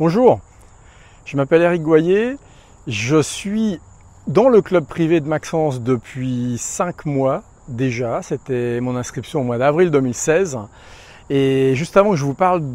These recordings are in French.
Bonjour, je m'appelle Eric Goyer, je suis dans le club privé de Maxence depuis 5 mois déjà, c'était mon inscription au mois d'avril 2016. Et juste avant que je vous parle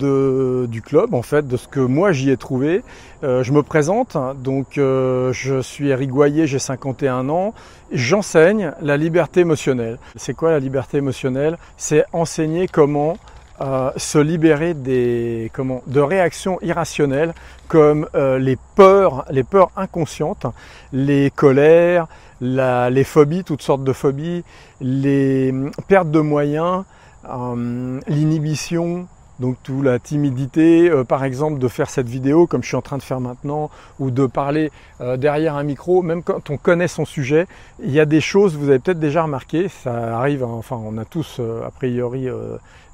du club, en fait, de ce que moi j'y ai trouvé, euh, je me présente. Donc, euh, je suis Eric Goyer, j'ai 51 ans. J'enseigne la liberté émotionnelle. C'est quoi la liberté émotionnelle? C'est enseigner comment se libérer des, comment, de réactions irrationnelles comme euh, les peurs, les peurs inconscientes, les colères, les phobies, toutes sortes de phobies, les hum, pertes de moyens, euh, l'inhibition, donc tout la timidité, euh, par exemple, de faire cette vidéo comme je suis en train de faire maintenant, ou de parler euh, derrière un micro, même quand on connaît son sujet, il y a des choses, vous avez peut-être déjà remarqué, ça arrive, hein, enfin on a tous euh, a priori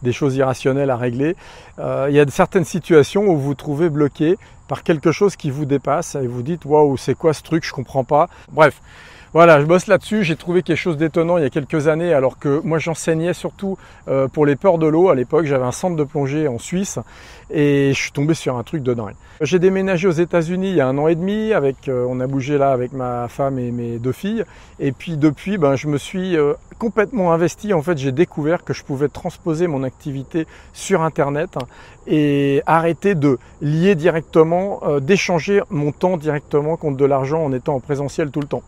des choses irrationnelles à régler. il y a certaines situations où vous vous trouvez bloqué par quelque chose qui vous dépasse et vous dites waouh c'est quoi ce truc, je comprends pas. Bref. Voilà, je bosse là-dessus. J'ai trouvé quelque chose d'étonnant il y a quelques années, alors que moi j'enseignais surtout euh, pour les peurs de l'eau. À l'époque, j'avais un centre de plongée en Suisse et je suis tombé sur un truc de dingue. J'ai déménagé aux États-Unis il y a un an et demi. Avec, euh, on a bougé là avec ma femme et mes deux filles. Et puis depuis, ben, je me suis euh, complètement investi. En fait, j'ai découvert que je pouvais transposer mon activité sur Internet et arrêter de lier directement, d'échanger mon temps directement contre de l'argent en étant en présentiel tout le temps.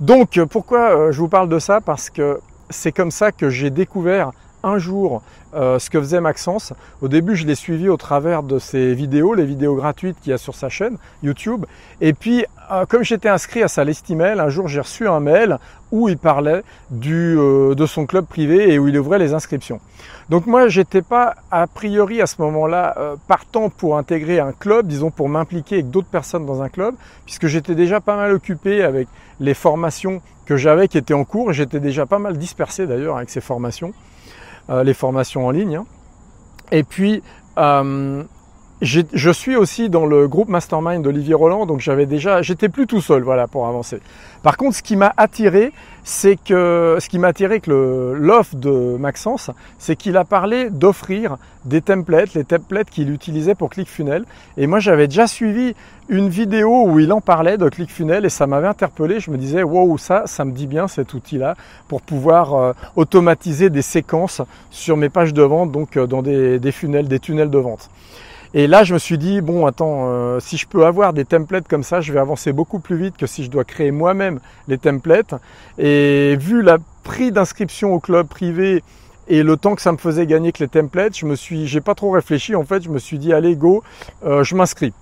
Donc pourquoi euh, je vous parle de ça? Parce que c'est comme ça que j'ai découvert un jour euh, ce que faisait Maxence. Au début, je l'ai suivi au travers de ses vidéos, les vidéos gratuites qu'il y a sur sa chaîne YouTube. Et puis, euh, comme j'étais inscrit à sa liste email, un jour j'ai reçu un mail où il parlait euh, de son club privé et où il ouvrait les inscriptions. Donc moi, j'étais pas a priori à ce moment-là partant pour intégrer un club, disons pour m'impliquer avec d'autres personnes dans un club, puisque j'étais déjà pas mal occupé avec les formations que j'avais qui étaient en cours. J'étais déjà pas mal dispersé d'ailleurs avec ces formations. Euh, les formations en ligne. Et puis, euh, je suis aussi dans le groupe Mastermind d'Olivier Roland, donc j'avais déjà, j'étais plus tout seul, voilà, pour avancer. Par contre, ce qui m'a attiré, c'est que ce qui m'a attiré que l'offre de Maxence, c'est qu'il a parlé d'offrir des templates, les templates qu'il utilisait pour ClickFunnels. Et moi, j'avais déjà suivi une vidéo où il en parlait de ClickFunnels et ça m'avait interpellé. Je me disais, wow, ça, ça me dit bien cet outil-là pour pouvoir euh, automatiser des séquences sur mes pages de vente, donc euh, dans des, des funnels, des tunnels de vente. Et là, je me suis dit, bon, attends, euh, si je peux avoir des templates comme ça, je vais avancer beaucoup plus vite que si je dois créer moi-même les templates. Et vu le prix d'inscription au club privé et le temps que ça me faisait gagner que les templates, je me suis, j'ai pas trop réfléchi. En fait, je me suis dit, allez, go, euh, je m'inscris.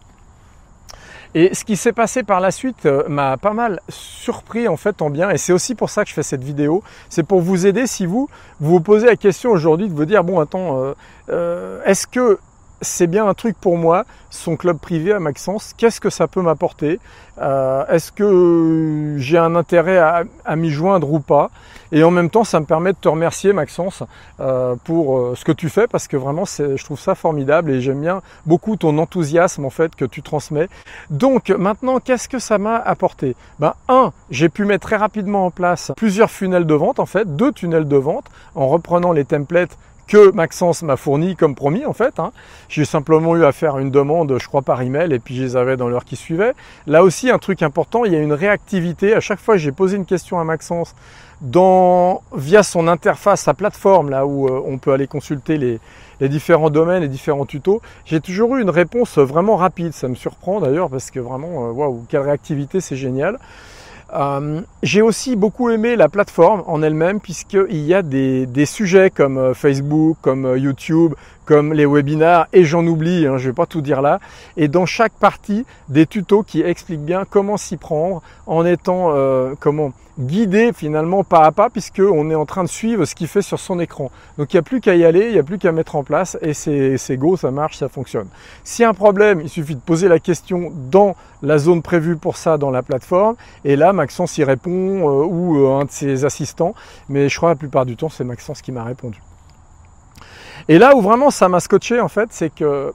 Et ce qui s'est passé par la suite euh, m'a pas mal surpris en fait en bien et c'est aussi pour ça que je fais cette vidéo. C'est pour vous aider si vous, vous posez la question aujourd'hui de vous dire bon attends est-ce que c'est bien un truc pour moi, son club privé à Maxence, qu'est-ce que ça peut m'apporter? Euh, Est-ce que j'ai un intérêt à, m'y joindre ou pas? Et en même temps, ça me permet de te remercier Maxence euh, pour euh, ce que tu fais parce que vraiment, je trouve ça formidable et j'aime bien beaucoup ton enthousiasme en fait que tu transmets. Donc maintenant, qu'est-ce que ça m'a apporté? Ben un, j'ai pu mettre très rapidement en place plusieurs funnels de vente en fait, deux tunnels de vente en reprenant les templates que Maxence m'a fourni comme promis en fait. Hein. J'ai simplement eu à faire une demande, je crois par email, et puis je les avais dans l'heure qui suivait. Là aussi, un truc important, il y a une réactivité. À chaque fois, j'ai posé une question à Maxence dans, via son interface, sa plateforme, là où euh, on peut aller consulter les, les différents domaines, les différents tutos. J'ai toujours eu une réponse vraiment rapide. Ça me surprend d'ailleurs parce que vraiment, euh, waouh, quelle réactivité, c'est génial. Euh, j'ai aussi beaucoup aimé la plateforme en elle-même puisqu'il y a des, sujets comme euh, Facebook, comme euh, YouTube, comme les webinars et j'en oublie, hein, je vais pas tout dire là. Et dans chaque partie, des tutos qui expliquent bien comment s'y prendre en étant euh, comment guidé finalement pas à pas puisque on est en train de suivre ce qu'il fait sur son écran. Donc il n'y a plus qu'à y aller, il n'y a plus qu'à mettre en place et c'est go, ça marche, ça fonctionne. S'il y a un problème, il suffit de poser la question dans la zone prévue pour ça dans la plateforme et là Maxence y répond euh, ou euh, un de ses assistants, mais je crois la plupart du temps c'est Maxence qui m'a répondu. Et là où vraiment ça m'a scotché en fait, c'est que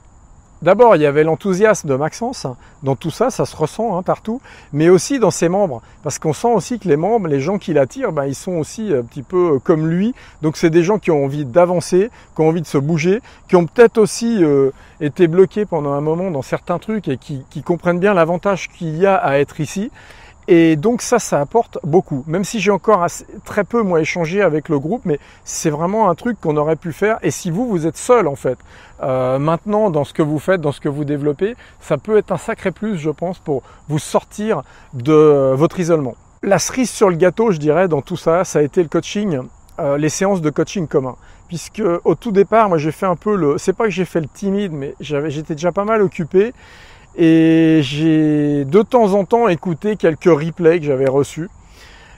d'abord, il y avait l'enthousiasme de Maxence. Dans tout ça, ça se ressent hein, partout. Mais aussi dans ses membres. Parce qu'on sent aussi que les membres, les gens qui l'attirent, ben, ils sont aussi un petit peu euh, comme lui. Donc c'est des gens qui ont envie d'avancer, qui ont envie de se bouger, qui ont peut-être aussi euh, été bloqués pendant un moment dans certains trucs et qui, qui comprennent bien l'avantage qu'il y a à être ici. Et donc ça, ça apporte beaucoup. Même si j'ai encore très peu moi échangé avec le groupe, mais c'est vraiment un truc qu'on aurait pu faire. Et si vous, vous êtes seul en fait, euh, maintenant dans ce que vous faites, dans ce que vous développez, ça peut être un sacré plus, je pense, pour vous sortir de votre isolement. La cerise sur le gâteau, je dirais, dans tout ça, ça a été le coaching, euh, les séances de coaching commun. Puisque au tout départ, moi j'ai fait un peu le, c'est pas que j'ai fait le timide, mais j'étais déjà pas mal occupé. Et j'ai de temps en temps écouté quelques replays que j'avais reçus.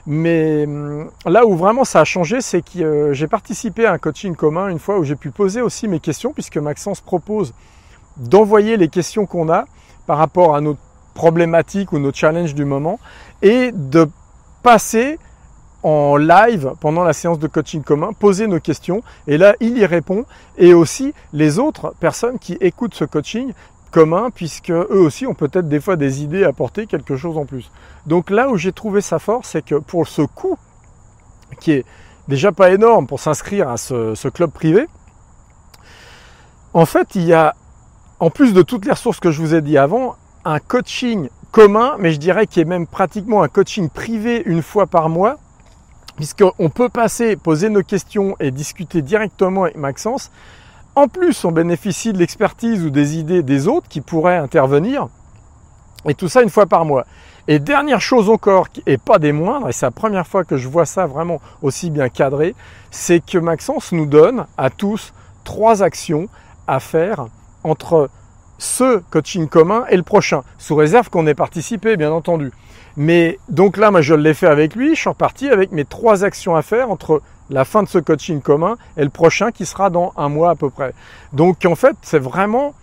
Mais hum, là où vraiment ça a changé, c'est que euh, j'ai participé à un coaching commun une fois où j'ai pu poser aussi mes questions, puisque Maxence propose d'envoyer les questions qu'on a par rapport à nos problématiques ou nos challenges du moment, et de passer en live pendant la séance de coaching commun, poser nos questions, et là il y répond, et aussi les autres personnes qui écoutent ce coaching commun puisque eux aussi ont peut-être des fois des idées à quelque chose en plus. Donc là où j'ai trouvé ça fort, c'est que pour ce coût, qui est déjà pas énorme pour s'inscrire à ce, club privé, en fait, il y a, en plus de toutes les ressources que je vous ai dit avant, un coaching commun, mais je dirais qu'il est même pratiquement un coaching privé une fois par mois, puisqu'on peut passer, poser nos questions et discuter directement avec Maxence en plus, on bénéficie de l'expertise ou des idées des autres qui pourraient intervenir. Et tout ça une fois par mois. Et dernière chose encore, et pas des moindres, et c'est la première fois que je vois ça vraiment aussi bien cadré, c'est que Maxence nous donne à tous trois actions à faire entre ce coaching commun et le prochain, sous réserve qu'on ait participé, bien entendu. Mais donc là, moi, je l'ai fait avec lui, je suis reparti avec mes trois actions à faire entre la fin de ce coaching commun et le prochain qui sera dans un mois à peu près. Donc en fait, c'est vraiment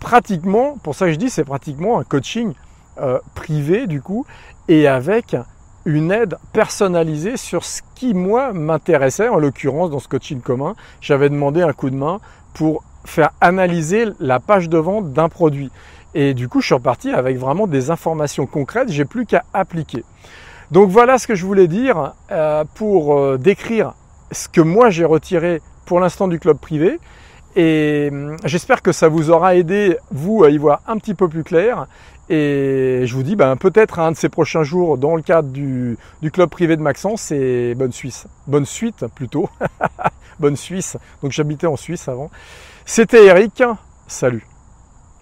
pratiquement, pour ça que je dis, c'est pratiquement un coaching euh, privé du coup, et avec une aide personnalisée sur ce qui moi m'intéressait, en l'occurrence dans ce coaching commun, j'avais demandé un coup de main pour faire analyser la page de vente d'un produit. Et du coup, je suis reparti avec vraiment des informations concrètes, j'ai plus qu'à appliquer. Donc voilà ce que je voulais dire euh, pour euh, décrire ce que moi j'ai retiré pour l'instant du club privé. Et hum, j'espère que ça vous aura aidé, vous, à y voir un petit peu plus clair. Et je vous dis ben, peut-être un de ces prochains jours dans le cadre du, du club privé de Maxence et bonne Suisse. Bonne suite plutôt. bonne Suisse. Donc j'habitais en Suisse avant. C'était Eric. Salut.